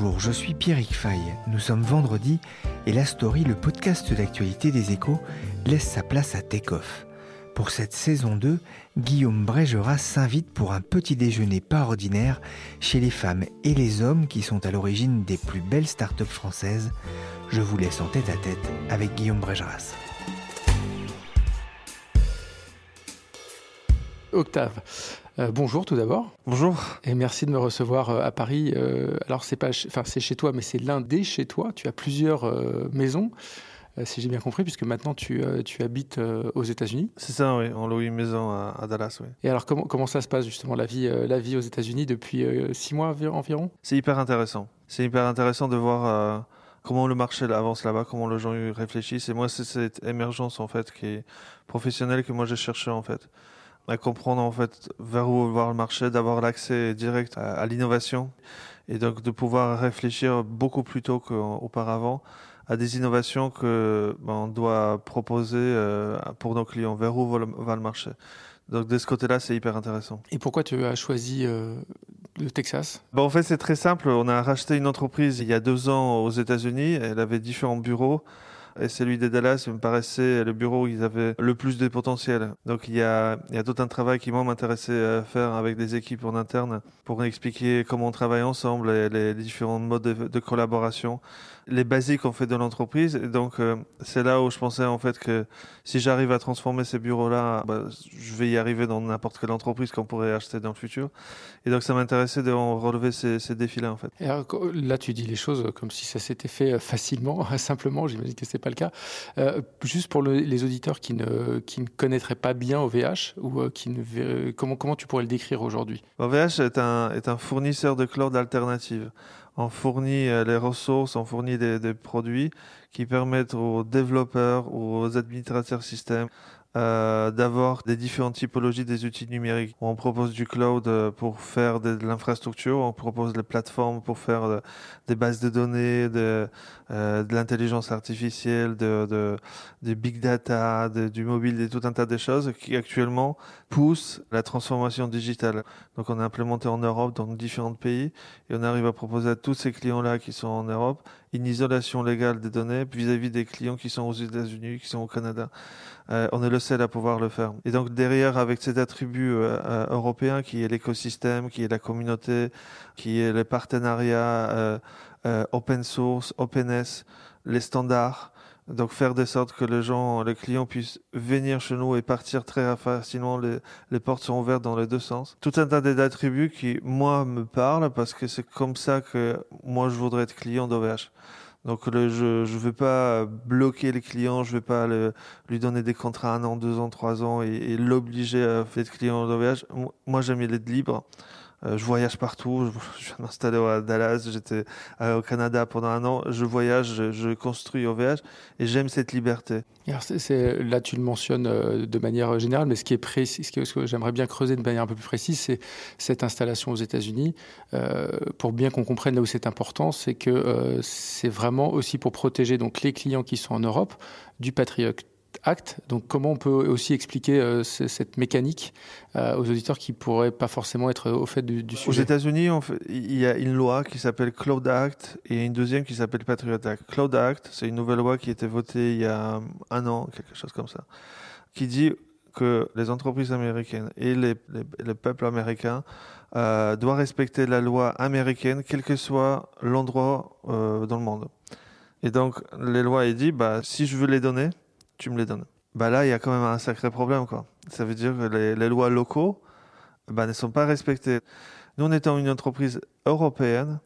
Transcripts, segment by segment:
Bonjour, je suis Pierrick Fay. Nous sommes vendredi et la story, le podcast d'actualité des échos, laisse sa place à Takeoff. Pour cette saison 2, Guillaume Brégeras s'invite pour un petit déjeuner pas ordinaire chez les femmes et les hommes qui sont à l'origine des plus belles startups françaises. Je vous laisse en tête à tête avec Guillaume Brégeras. Octave, euh, bonjour tout d'abord. Bonjour. Et merci de me recevoir euh, à Paris. Euh, alors c'est pas, enfin c'est chez toi, mais c'est l'un des chez toi. Tu as plusieurs maisons, si j'ai bien compris, puisque maintenant tu, tu habites aux États-Unis. C'est ça, oui. On loue une maison à, Dallas, oui. Et alors comment comment ça se passe justement la vie la vie aux États-Unis depuis six mois environ? C'est hyper intéressant. C'est hyper intéressant de voir. Comment le marché avance là-bas, comment les gens réfléchissent. Et moi, c'est cette émergence en fait qui est professionnelle que moi j'ai cherché en fait à comprendre en fait vers où voir le marché, d'avoir l'accès direct à, l'innovation et donc de pouvoir réfléchir beaucoup plus tôt qu'auparavant à des innovations que ben, on doit proposer euh, pour nos clients, vers où va le, marché. Donc de ce côté-là, c'est hyper intéressant. Et pourquoi tu as choisi euh, le Texas? Ben, En fait, c'est très simple. On a racheté une entreprise il y a deux ans aux États-Unis. Elle avait différents bureaux et celui de Dallas me paraissait le bureau où ils avaient le plus de potentiel. Donc il y a, il y a tout un travail qui m'intéressait à faire avec des équipes en interne pour expliquer comment on travaille ensemble et les, différents modes de collaboration les basiques en fait de l'entreprise. Et donc euh, c'est là où je pensais en fait que si j'arrive à transformer ces bureaux-là, bah, je vais y arriver dans n'importe quelle entreprise qu'on pourrait acheter dans le futur. Et donc ça m'intéressait de relever ces, défis-là en fait. Là tu dis les choses comme si ça s'était fait euh, facilement, simplement. J'imagine que c'est pas le cas. Euh, juste pour les auditeurs qui ne connaîtraient pas bien OVH ou euh, qui ne comment comment tu pourrais le décrire aujourd'hui? OVH est un est un fournisseur de cloud alternative on fournit euh, les ressources, on fournit des, produits qui permettent aux développeurs aux administrateurs système euh, d'avoir des différentes typologies des outils numériques. On propose du cloud euh, pour faire de, l'infrastructure, on propose des plateformes pour faire euh, des bases de données, de, l'intelligence artificielle, de, big data, du mobile, tout un tas de choses qui actuellement poussent la transformation digitale. Donc on a implémenté en Europe dans différents pays et on arrive à proposer à tous ces clients-là qui sont en Europe une isolation légale des données vis-à-vis des clients qui sont aux États-Unis, qui sont au Canada. Euh, on est le seul à pouvoir le faire. Et donc derrière, avec cet attribut euh, euh, européen qui est l'écosystème, qui est la communauté, qui est les partenariats open source, openness, les standards, donc faire de sorte que les gens, les clients puissent venir chez nous et partir très facilement. Les, les portes sont ouvertes dans les deux sens. Tout un tas d'attributs qui, moi, me parlent parce que c'est comme ça que moi, je voudrais être client d'OVH. Donc le, je ne vais pas bloquer les clients, je ne vais pas le, lui donner des contrats un an, deux ans, trois ans et, l'obliger à faire client d'OVH. Moi, j'aime être libre. Euh, je voyage partout. Je, viens m'installer à Dallas. J'étais euh, au Canada pendant un an. Je voyage, je, construis OVH et j'aime cette liberté. Là, tu le mentionnes euh, de manière générale, mais ce qui est précis, ce que, j'aimerais bien creuser de manière un peu plus précise, c'est cette installation aux États-Unis. Pour bien qu'on comprenne là où c'est important, c'est que c'est vraiment aussi pour protéger donc les clients qui sont en Europe du Patriot Act. Donc, comment on peut aussi expliquer euh, cette mécanique euh, aux auditeurs qui pourraient pas forcément être au fait du, sujet Aux États-Unis, il y a une loi qui s'appelle Cloud Act et une deuxième qui s'appelle Patriot Act. Cloud Act, c'est une nouvelle loi qui a été votée il y a un an, quelque chose comme ça, qui dit que les entreprises américaines et les, les, les peuples américains euh, doit respecter la loi américaine, quel que soit l'endroit dans le monde. Et donc, les lois, il dit, bah, si je veux les donner, tu me les donnes. Bah là, il y a quand même un sacré problème, quoi. Ça veut dire que les, lois locaux, bah, ne sont pas respectées. Nous, on étant une entreprise européenne,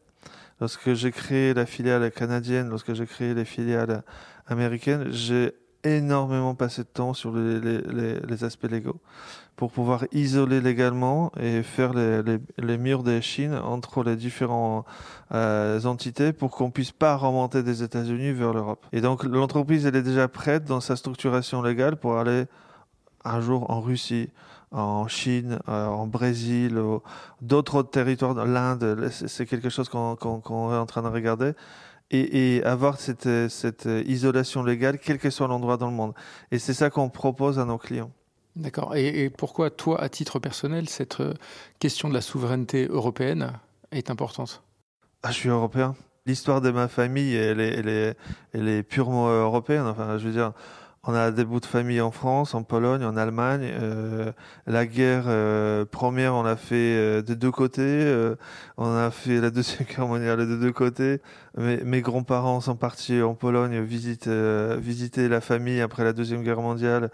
lorsque j'ai créé la filiale canadienne, lorsque j'ai créé les filiales américaines, j'ai énormément passé de temps sur les, les, les, les, aspects légaux pour pouvoir isoler légalement et faire les, murs des Chines entre les différentes euh, entités pour qu'on puisse pas remonter des États-Unis vers l'Europe. Et donc l'entreprise elle est déjà prête dans sa structuration légale pour aller un jour en Russie, en Chine, euh, en Brésil, d'autres territoires, l'Inde, c'est quelque chose qu'on est en train de regarder et, et avoir cette, cette isolation légale, quel que soit l'endroit dans le monde. Et c'est ça qu'on propose à nos clients. D'accord. Et, et, pourquoi, toi, à titre personnel, cette euh, question de la souveraineté européenne est importante? Ah, Je suis européen. L'histoire de ma famille, elle est, elle est, elle est purement européenne. Enfin, je veux dire, on a des bouts de famille en France, en Pologne, en Allemagne. Euh, la guerre euh, première, on l'a fait euh, de deux côtés. Euh, on a fait la deuxième guerre mondiale de deux côtés. Mes, mes grands-parents sont partis en Pologne visiter, visiter la famille après la deuxième guerre mondiale.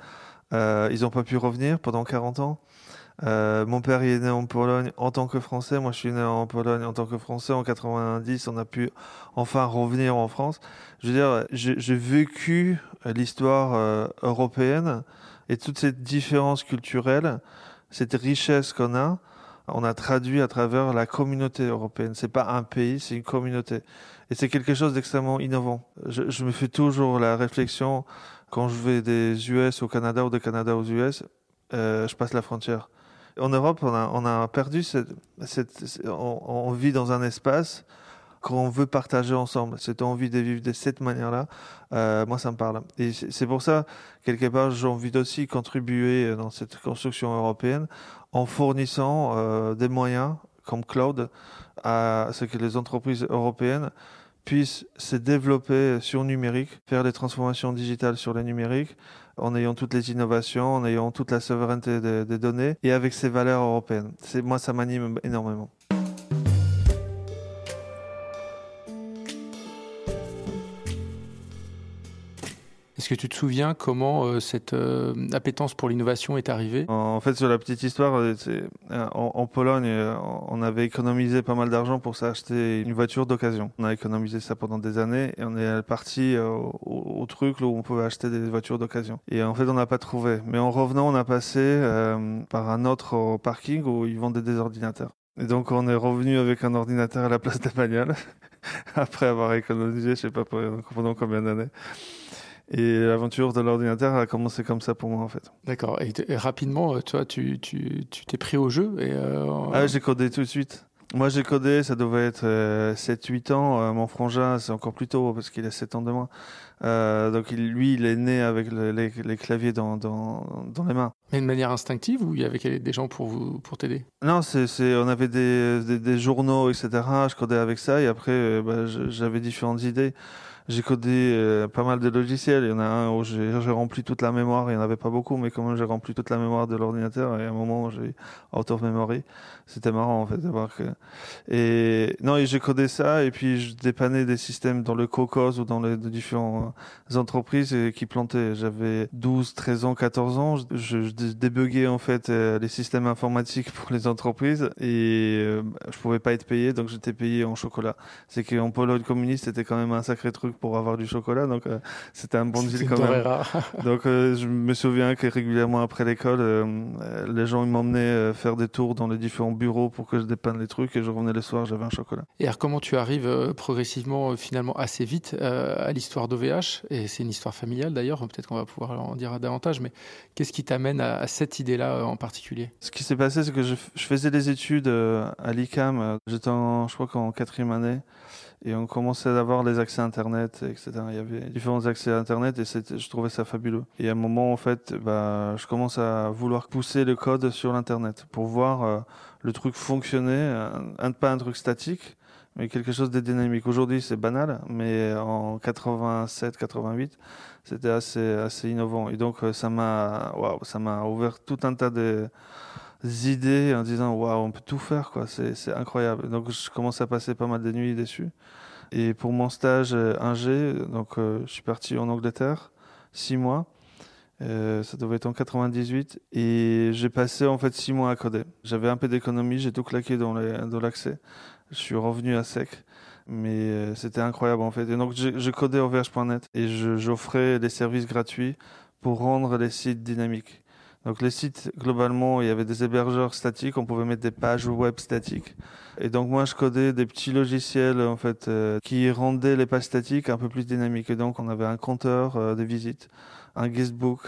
ils n'ont pas pu revenir pendant 40 ans. Euh, mon père est né en Pologne en tant que Français. Moi, je suis né en Pologne en tant que Français. En 90, on a pu enfin revenir en France. Je veux dire, j'ai vécu l'histoire euh, européenne et toutes ces différences culturelles, cette richesse qu'on a, on a traduit à travers la communauté européenne. C'est pas un pays, c'est une communauté. Et c'est quelque chose d'extrêmement innovant. Je, je me fais toujours la réflexion quand je vais des US au Canada ou des Canada aux US, euh, je passe la frontière en Europe, on a, perdu cette, on, vit dans un espace qu'on veut partager ensemble. Cette envie de vivre de cette manière-là, euh, moi, ça me parle. Et c'est pour ça, quelque part, j'ai envie d'aussi contribuer dans cette construction européenne en fournissant euh, des moyens comme cloud à ce que les entreprises européennes puissent se développer sur numérique, faire des transformations digitales sur le numérique, en ayant toutes les innovations, en ayant toute la souveraineté des, données et avec ces valeurs européennes. C'est, moi, ça m'anime énormément. Est-ce que tu te souviens comment euh, cette euh, appétence pour l'innovation est arrivée? En fait, sur la petite histoire, euh, en, en, Pologne, euh, on avait économisé pas mal d'argent pour s'acheter une voiture d'occasion. On a économisé ça pendant des années et on est parti au, truc où on pouvait acheter des voitures d'occasion. Et en fait, on n'a pas trouvé. Mais en revenant, on a passé euh, par un autre parking où ils vendaient des ordinateurs. Et donc, on est revenu avec un ordinateur à la place bagnoles après avoir économisé, je sais pas pendant combien d'années. Et l'aventure de l'ordinateur a commencé comme ça pour moi en fait. D'accord. Et, et, rapidement, toi, tu tu tu t'es pris au jeu et euh... Ah, j'ai codé tout de suite. Moi, j'ai codé, ça devait être euh, 7-8 ans. Euh, mon frangin, c'est encore plus tôt parce qu'il a 7 ans de moins. Euh, donc il, lui, il est né avec le, les, les, claviers dans, dans, dans les mains. Mais de manière instinctive ou il y avait des gens pour vous pour t'aider? Non, c'est, on avait des, des, des, journaux, etc. Je codais avec ça et après, euh, bah, j'avais différentes idées. J'ai codé euh, pas mal de logiciels. Il y en a un où j'ai rempli toute la mémoire. Il n'y en avait pas beaucoup, mais quand même, j'ai rempli toute la mémoire de l'ordinateur. Et à un moment, j'ai out of memory. C'était marrant, en fait, de voir que. Et non, et j'ai codé ça. Et puis, je dépannais des systèmes dans le Cocos ou dans les différentes entreprises qui plantaient. J'avais 12, 13 ans, 14 ans. Je, je débuguais, en fait, euh, les systèmes informatiques pour les entreprises. Et euh, je pouvais pas être payé, donc j'étais payé en chocolat. C'est qu'en Pologne communiste, c'était quand même un sacré truc pour avoir du chocolat. Donc, euh, c'était un bon deal quand même. donc, euh, je me souviens que régulièrement après l'école, euh, les gens m'emmenaient faire des tours dans les différents bureaux pour que je dépanne les trucs et je revenais le soir, j'avais un chocolat. Et alors, comment tu arrives progressivement, finalement, assez vite à l'histoire d'OVH Et c'est une histoire familiale d'ailleurs, peut-être qu'on va pouvoir en dire davantage, mais qu'est-ce qui t'amène à, à, cette idée-là en particulier? Ce qui s'est passé, c'est que je, je, faisais des études à l'ICAM. J'étais, en, je crois qu'en quatrième année et on commençait à avoir les accès Internet, etc. Il y avait différents accès à Internet et je trouvais ça fabuleux. Et à un moment, en fait, bah, je commence à vouloir pousser le code sur l'Internet pour voir euh, le truc fonctionner, un, pas un truc statique, mais quelque chose de dynamique. Aujourd'hui, c'est banal, mais en 87, 88, c'était assez, innovant. Et donc, waouh, ça m'a ouvert tout un tas de idées en disant waouh, on peut tout faire, quoi. C'est incroyable. Donc, je commence à passer pas mal de nuits dessus. Et pour mon stage euh, ingé, donc, euh, je suis parti en Angleterre, six mois. Euh, ça devait être en 98 et j'ai passé en fait six mois à coder. J'avais un peu d'économie, j'ai tout claqué dans l'accès. Je suis revenu à sec, mais c'était incroyable en fait. Et donc je, codais OVH.net et j'offrais des services gratuits pour rendre les sites dynamiques. Donc les sites, globalement, il y avait des hébergeurs statiques, on pouvait mettre des pages web statiques. Et donc moi, je codais des petits logiciels en fait euh, qui rendaient les pages statiques un peu plus dynamiques. Et donc on avait un compteur euh, de visites, un guestbook,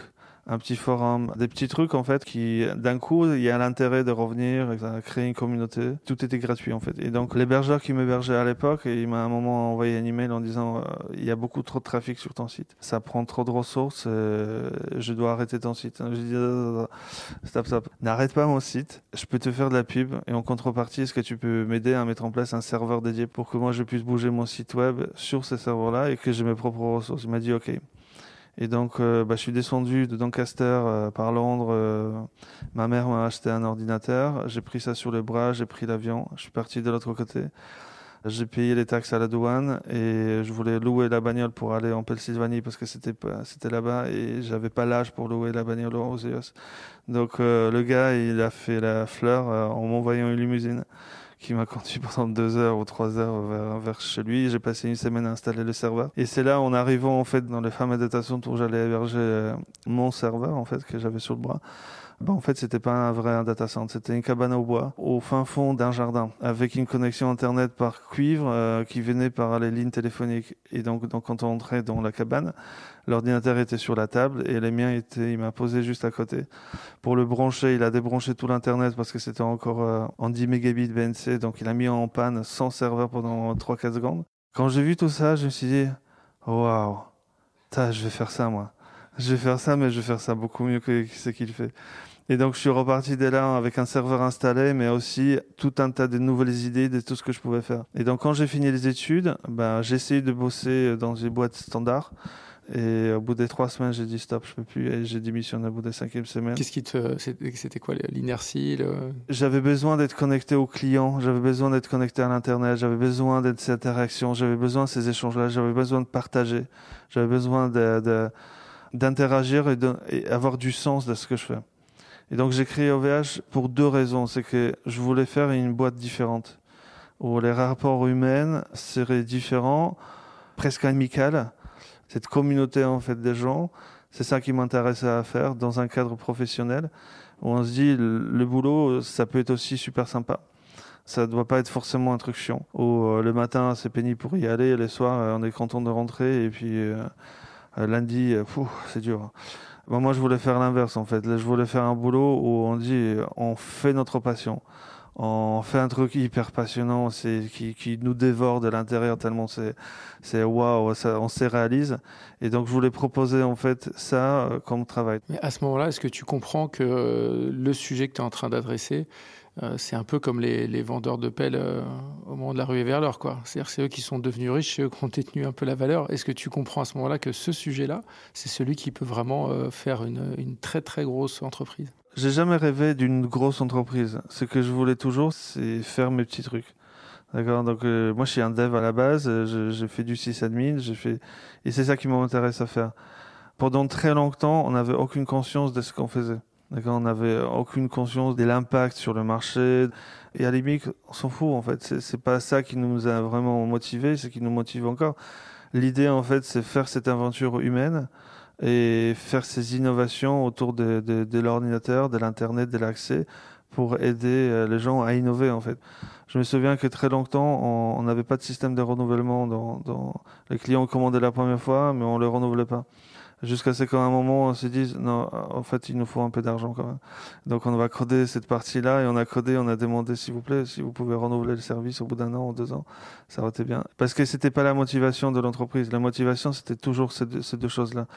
un petit forum, des petits trucs en fait qui d'un coup il y a l'intérêt de revenir, créer une communauté. Tout était gratuit en fait. Et donc l'hébergeur qui m'hébergeait à l'époque, il m'a un moment envoyé un email en disant euh, il y a beaucoup trop de trafic sur ton site, ça prend trop de ressources, euh, je dois arrêter ton site. Je dis stop stop, n'arrête pas mon site, je peux te faire de la pub et en contrepartie est-ce que tu peux m'aider à mettre en place un serveur dédié pour que moi je puisse bouger mon site web sur ces serveurs là et que j'ai mes propres ressources? Il m'a dit ok. Et donc, euh, bah, je suis descendu de Doncaster euh, par Londres. Euh, ma mère m'a acheté un ordinateur. J'ai pris ça sur le bras, j'ai pris l'avion. Je suis parti de l'autre côté. J'ai payé les taxes à la douane et je voulais louer la bagnole pour aller en Pennsylvanie parce que c'était là-bas et j'avais pas l'âge pour louer la bagnole aux EOS. Donc le gars, il a fait la fleur en m'envoyant une limousine qui m'a conduit pendant deux heures ou trois heures vers, vers chez lui. J'ai passé une semaine à installer le serveur. Et c'est là, en arrivant en fait dans les fameux data où j'allais héberger euh, mon serveur en fait que j'avais sur le bras. Ben, en fait, c'était pas un vrai data center, c'était une cabane au bois, au fin fond d'un jardin, avec une connexion internet par cuivre euh, qui venait par les lignes téléphoniques. Et donc, quand on entrait dans la cabane, l'ordinateur était sur la table et les miens étaient, il m'a posé juste à côté. Pour le brancher, il a débranché tout l'internet parce que c'était encore euh, en 10 mégabits BNC, donc il a mis en panne sans serveur pendant 3-4 secondes. Quand j'ai vu tout ça, je me suis dit, waouh, je vais faire ça moi. Je vais faire ça, mais je vais faire ça beaucoup mieux que ce qu'il fait. Et donc, je suis reparti de là avec un serveur installé, mais aussi tout un tas de nouvelles idées de tout ce que je pouvais faire. Et donc, quand j'ai fini les études, ben, j'ai essayé de bosser dans une boîte standard. Et au bout des trois semaines, j'ai dit stop, je peux plus. Et j'ai démissionné au bout des cinquième semaines. Qu'est-ce qui te, c'était quoi l'inertie J'avais besoin d'être connecté aux clients. J'avais besoin d'être connecté à l'internet. J'avais besoin d'être ces interactions. J'avais besoin de ces échanges-là. J'avais besoin de partager. J'avais besoin de, d'interagir et, et avoir du sens de ce que je fais. Et donc j'ai créé OVH pour deux raisons. C'est que je voulais faire une boîte différente, où les rapports humains seraient différents, presque amicales. Cette communauté en fait des gens, c'est ça qui m'intéressait à faire dans un cadre professionnel, où on se dit le, boulot, ça peut être aussi super sympa. Ça ne doit pas être forcément un truc chiant. Où euh, le matin c'est pénible pour y aller, les soirs euh, on est content de rentrer, et puis euh, lundi, c'est dur. Bah, moi, je voulais faire l'inverse, en fait. je voulais faire un boulot où on dit, on fait notre passion. On fait un truc hyper passionnant, c'est qui, nous dévore de l'intérieur tellement c'est c'est waouh, on se réalise. Et donc je voulais proposer en fait ça euh, comme travail. Mais à ce moment-là, est-ce que tu comprends que euh, le sujet que tu es en train d'adresser, euh, c'est un peu comme les, vendeurs de pelles euh, au moment de la ruée vers l'or. C'est-à-dire c'est eux qui sont devenus riches, c'est eux qui ont détenu un peu la valeur. Est-ce que tu comprends à ce moment-là que ce sujet-là, c'est celui qui peut vraiment euh, faire une, très très grosse entreprise? J'ai jamais rêvé d'une grosse entreprise. Ce que je voulais toujours, c'est faire mes petits trucs. D'accord? Donc moi, je suis un dev à la base. J'ai fait du sysadmin. J'ai fait et c'est ça qui m'intéresse à faire. Pendant très longtemps, on n'avait aucune conscience de ce qu'on faisait. D'accord, on n'avait aucune conscience de l'impact sur le marché. Et à la limite, on s'en fout en fait. C'est pas ça qui nous a vraiment motivés, ce qui nous motive encore. L'idée en fait, c'est faire cette aventure humaine et faire ces innovations autour de l'ordinateur, de l'internet, de l'accès pour aider euh, les gens à innover en fait. Je me souviens que très longtemps, on n'avait pas de système de renouvellement. Dans, dans... Les clients commandaient la première fois, mais on ne le renouvelait pas jusqu'à ce qu'à un moment on se dise non en fait il nous faut un peu d'argent quand même. Donc on va coder cette partie là et on a codé on a demandé s'il vous plaît si vous pouvez renouveler le service au bout d'un an ou deux ans ça aurait été bien. Parce que c'était pas la motivation de l'entreprise. La motivation c'était toujours ces deux, choses là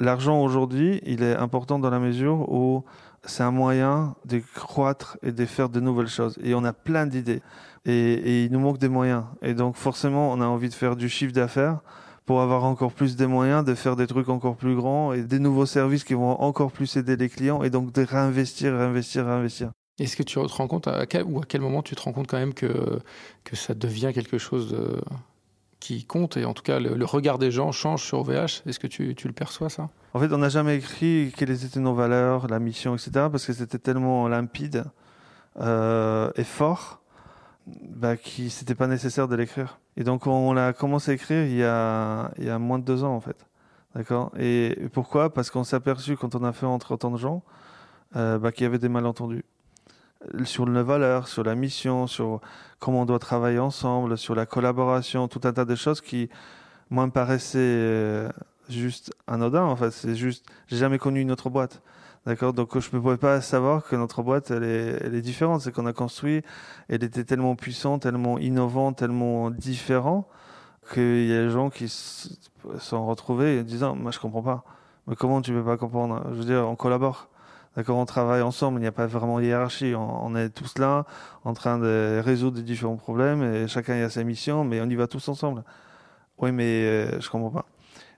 l'argent aujourd'hui il est important dans la mesure où c'est un moyen de croître et de faire de nouvelles choses. Et on a plein d'idées. Et il nous manque des moyens. Et donc forcément on a envie de faire du chiffre d'affaires pour avoir encore plus de moyens de faire des trucs encore plus grands et des nouveaux services qui vont encore plus aider les clients et donc de réinvestir, réinvestir, réinvestir. Est-ce que tu te rends compte, à quel, ou à quel moment tu te rends compte quand même que, que ça devient quelque chose de, qui compte et en tout cas le, regard des gens change sur OVH Est-ce que tu, tu, le perçois ça? En fait, on n'a jamais écrit quelles étaient nos valeurs, la mission, etc. parce que c'était tellement limpide euh, et fort bah, qu'il n'était pas nécessaire de l'écrire. Et donc on l'a commencé à écrire il y a, il y a moins de deux ans en fait. D'accord? Et pourquoi? Parce qu'on s'est aperçu quand on a fait entre autant de gens euh, bah, qu'il y avait des malentendus sur les valeurs, sur la mission, sur comment on doit travailler ensemble, sur la collaboration, tout un tas de choses qui, moi, me paraissaient euh, juste anodin. En fait, c'est juste, j'ai jamais connu une autre boîte. D'accord Donc, je ne pouvais pas savoir que notre boîte, elle est, elle est différente. C'est qu'on a construit, elle était tellement puissante, tellement innovante, tellement différente, qu'il y a des gens qui se sont retrouvés en disant, moi, je comprends pas. Mais comment tu peux pas comprendre? Je veux dire, on collabore. D'accord, on travaille ensemble, il n'y a pas vraiment hiérarchie. On, est tous là, en train de résoudre différents problèmes, et chacun a sa mission, mais on y va tous ensemble. Oui, mais euh, je comprends pas.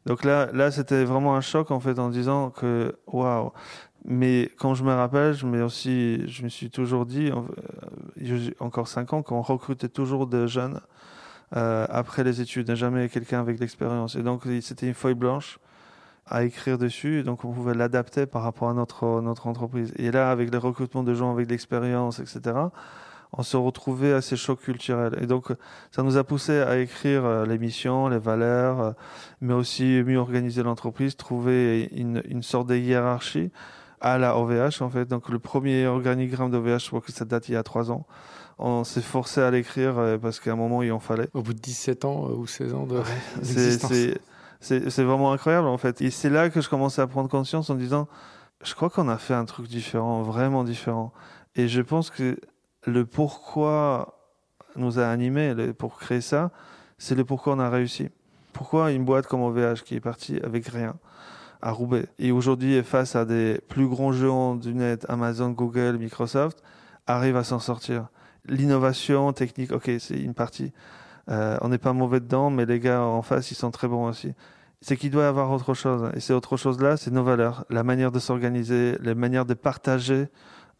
Donc là, là, c'était vraiment un choc en fait en disant que waouh. Mais quand je me rappelle, je me aussi, je me suis toujours dit, euh, encore cinq ans, qu'on recrutait toujours des jeunes euh, après les études, jamais quelqu'un avec l'expérience. Et donc c'était une feuille blanche à écrire dessus, donc on pouvait l'adapter par rapport à notre, notre entreprise. Et là, avec le recrutement de gens avec de l'expérience, etc., on se retrouvait à ces chocs culturels. Et donc, ça nous a poussé à écrire euh, les missions, les valeurs, euh, mais aussi mieux organiser l'entreprise, trouver une, une sorte de hiérarchie à la OVH, en fait. Donc, le premier organigramme d'OVH, je crois que ça date il y a trois ans. On s'est forcé à l'écrire euh, parce qu'à un moment, il en fallait. Au bout de 17 ans ou 16 ans de c'est c'est vraiment incroyable en fait. Et c'est là que je commençais à prendre conscience en disant, je crois qu'on a fait un truc différent, vraiment différent. Et je pense que le pourquoi nous a animés pour créer ça, c'est le pourquoi on a réussi. Pourquoi une boîte comme OVH qui est partie avec rien à Roubaix et aujourd'hui est face à des plus grands géants du net, Amazon, Google, Microsoft, arrive à s'en sortir. L'innovation technique, ok, c'est une partie. Euh, on n'est pas mauvais dedans, mais les gars en face, ils sont très bons aussi. C'est qu'il doit y avoir autre chose. Et c'est autre chose-là, c'est nos valeurs, la manière de s'organiser, la manière de partager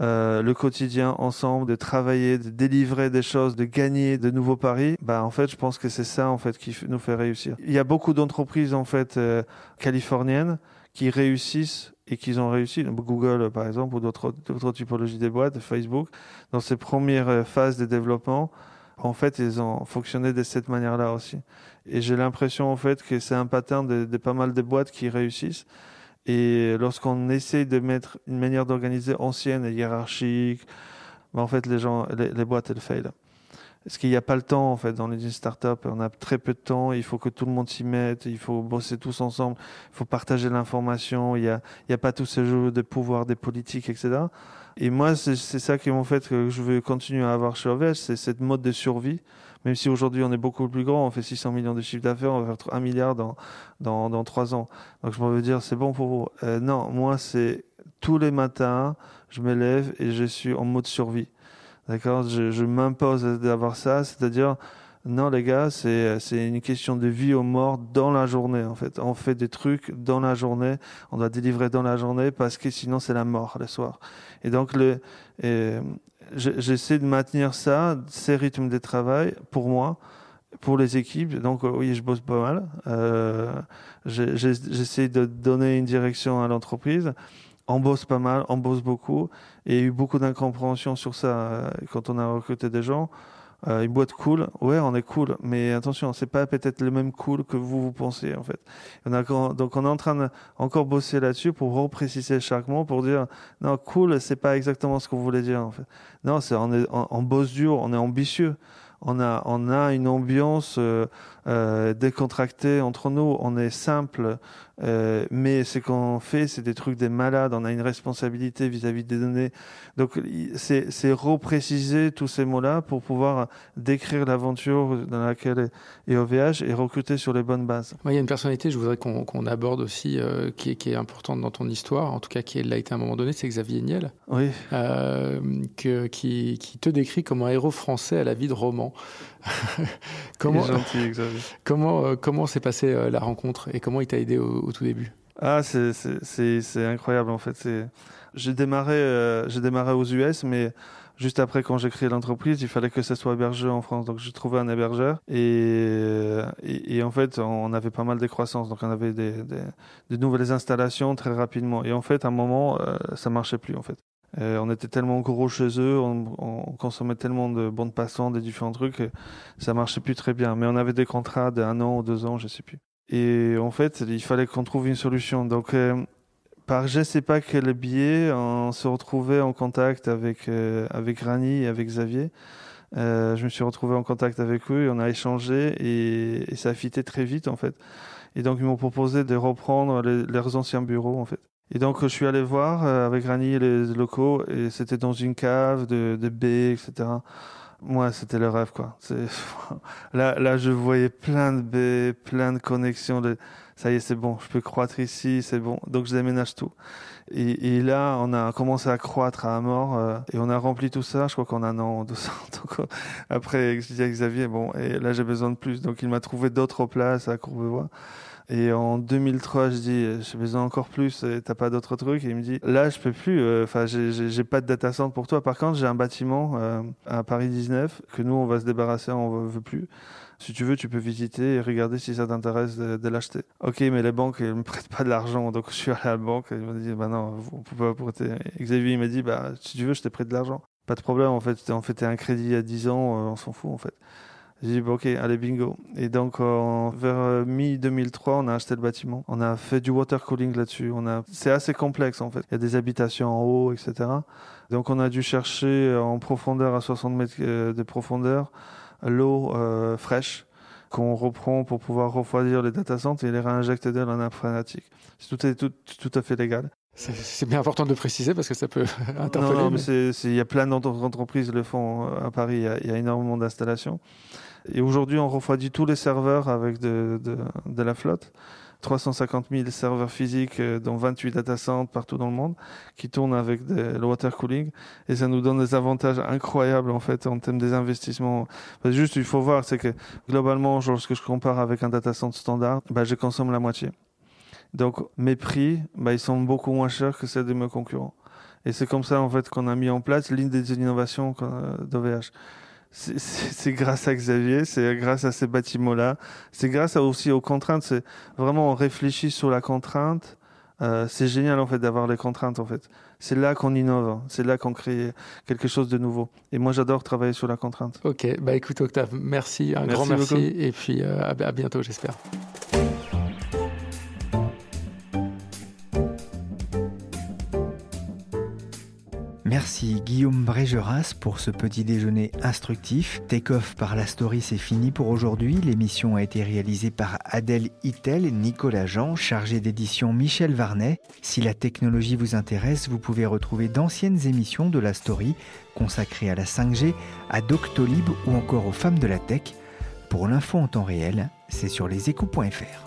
euh, le quotidien ensemble, de travailler, de délivrer des choses, de gagner de nouveaux paris. Bah en fait, je pense que c'est ça en fait qui nous fait réussir. Il y a beaucoup d'entreprises en fait euh, californiennes qui réussissent et qui ont réussi, Google par exemple ou d'autres typologies de boîtes, Facebook, dans ces premières phases de développement en fait, ils ont fonctionné de cette manière-là aussi. Et j'ai l'impression, en fait, que c'est un pattern de, pas mal de boîtes qui réussissent. Et lorsqu'on essaie de mettre une manière d'organiser ancienne et hiérarchique, ben en fait, les gens, les, boîtes, elles faillent. Parce qu'il n'y a pas le temps, en fait, dans les startups. On a très peu de temps. Il faut que tout le monde s'y mette. Il faut bosser tous ensemble. Il faut partager l'information. Il n'y a, a pas tout ce jeu de pouvoir des politiques, etc. Et moi, c'est ça qui m'en fait que je veux continuer à avoir chez OVH, c'est cette mode de survie. Même si aujourd'hui on est beaucoup plus grand, on fait 600 millions de chiffre d'affaires, on va faire 1 milliard dans, dans, dans 3 ans. Donc je me veux dire, c'est bon pour vous. Euh, non, moi, c'est tous les matins, je me lève et je suis en mode survie. D'accord? Je, m'impose d'avoir ça, c'est-à-dire non, les gars, c'est, c'est une question de vie ou mort dans la journée, en fait. On fait des trucs dans la journée, on doit délivrer dans la journée parce que sinon c'est la mort le soir. Et donc, le, j'essaie de maintenir ça, ces rythmes de travail, pour moi, pour les équipes. Donc, oui, je bosse pas mal. Euh, j'essaie de donner une direction à l'entreprise. On bosse pas mal, on bosse beaucoup. Et il y a eu beaucoup d'incompréhension sur ça euh, quand on a recruté des gens. Euh, une boîte cool, ouais, on est cool, mais attention, c'est pas peut-être le même cool que vous vous pensez en fait. On donc on est en train de encore bosser là-dessus pour repréciser chaque mot pour dire non cool, c'est pas exactement ce qu'on voulait dire en fait. Non, c'est on est en, bosse dur, on est ambitieux, on a on a une ambiance euh, euh, décontractée entre nous, on est simple, euh, mais ce qu'on fait, c'est des trucs des malades. On a une responsabilité vis-à-vis des données. Donc, c'est repréciser tous ces mots-là pour pouvoir décrire l'aventure dans laquelle est OVH et recruter sur les bonnes bases. il y a une personnalité, je voudrais qu'on aborde aussi, euh, qui, est, qui, est, importante dans ton histoire, en tout cas qui l'a été à un moment donné, c'est Xavier Niel, oui. euh, que, qui, qui, te décrit comme un héros français à la vie de roman. comment, gentil, Xavier. Comment, euh, comment s'est passée la rencontre et comment il t'a aidé au tout début? Ah, c'est incroyable en fait. J'ai démarré, euh, j'ai démarré aux US, mais juste après, quand j'ai créé l'entreprise, il fallait que ça soit hébergé en France. Donc, j'ai trouvé un hébergeur. Et, et, en fait, on avait pas mal de croissance. Donc, on avait des, des, nouvelles installations très rapidement. Et en fait, à un moment, euh, ça marchait plus, en fait. Euh, on était tellement gros chez eux, on, on consommait tellement de bandes passantes, des différents trucs, que ça marchait plus très bien. Mais on avait des contrats d'un an ou deux ans, je sais plus. Et en fait, il fallait qu'on trouve une solution. Donc, euh, par je sais pas quel biais, on se retrouvait en contact avec euh, avec Rani et avec Xavier. Euh, je me suis retrouvé en contact avec eux et on a échangé et, ça a fité très vite en fait. Et donc ils m'ont proposé de reprendre leurs anciens bureaux en fait. Et donc je suis allé voir euh, avec Rani et les locaux et c'était dans une cave de, de baies, etc. Moi, c'était le rêve, quoi. Là, là, je voyais plein de baies, plein de connexions. De ça y est, c'est bon, je peux croître ici, c'est bon. Donc je déménage tout. Et, et, là, on a commencé à croître à mort euh, et on a rempli tout ça. Je crois qu'on a un an, deux ans. Donc, après, je dis à Xavier, bon, et là j'ai besoin de plus. Donc il m'a trouvé d'autres places à Courbevoie. Et en 2003, je dis, j'ai besoin encore plus, t'as pas d'autres trucs? Et il me dit, là, je peux plus, euh, enfin, j'ai pas de data center pour toi. Par contre, j'ai un bâtiment à Paris 19 que nous, on va se débarrasser, on veut plus. Si tu veux, tu peux visiter et regarder si ça t'intéresse de, l'acheter. Ok, mais les banques, elles me prêtent pas de l'argent. Donc, je suis allé à la banque et ils m'ont dit, bah non, on peut pas prêter. Xavier, il m'a dit, bah, si tu veux, je te prête de l'argent. Pas de problème, en fait. En fait, un crédit à 10 ans, euh, on s'en fout, en fait. J'ai dit, bah, ok, allez, bingo. Et donc, vers euh, mi-2003, on a acheté le bâtiment. On a fait du water cooling là-dessus. On a, c'est assez complexe, en fait. Il y a des habitations en haut, etc. Donc, on a dû chercher en profondeur, à 60 mètres euh, de profondeur, l'eau euh, fraîche qu'on reprend pour pouvoir refroidir les data centers et les réinjecter dans la nappe phréatique. Tout est tout, tout à fait légal. C'est bien important de préciser parce que ça peut interpeller. Non, non mais il y a plein d'entreprises le font euh, à Paris. Il y a, énormément d'installations. Et aujourd'hui, on refroidit tous les serveurs avec de, de, de la flotte. 350 000 serveurs physiques, euh, dont 28 data centers partout dans le monde, qui tournent avec le water cooling. Et ça nous donne des avantages incroyables, en fait, en termes des investissements. juste, il faut voir, c'est que globalement, lorsque je compare avec un data center standard, bah, je consomme la moitié. Donc, mes prix, bah, ils sont beaucoup moins chers que ceux de mes concurrents. Et c'est comme ça, en fait, qu'on a mis en place l'une des innovations d'OVH c'est grâce à Xavier, c'est grâce à ces bâtiments-là, c'est grâce aussi aux contraintes. C'est vraiment on réfléchit sur la contrainte. Euh, c'est génial en fait d'avoir les contraintes en fait. C'est là qu'on innove, c'est là qu'on crée quelque chose de nouveau. Et moi j'adore travailler sur la contrainte. Ok, bah écoute Octave, merci, un grand merci et puis euh, à bientôt j'espère. Merci Guillaume Brégeras pour ce petit déjeuner instructif. Take off par la story, c'est fini pour aujourd'hui. L'émission a été réalisée par Adèle Itel, Nicolas Jean, chargé d'édition Michel Varnet. Si la technologie vous intéresse, vous pouvez retrouver d'anciennes émissions de la story consacrées à la 5G, à Doctolib ou encore aux femmes de la tech. Pour l'info en temps réel, c'est sur leséchos.fr.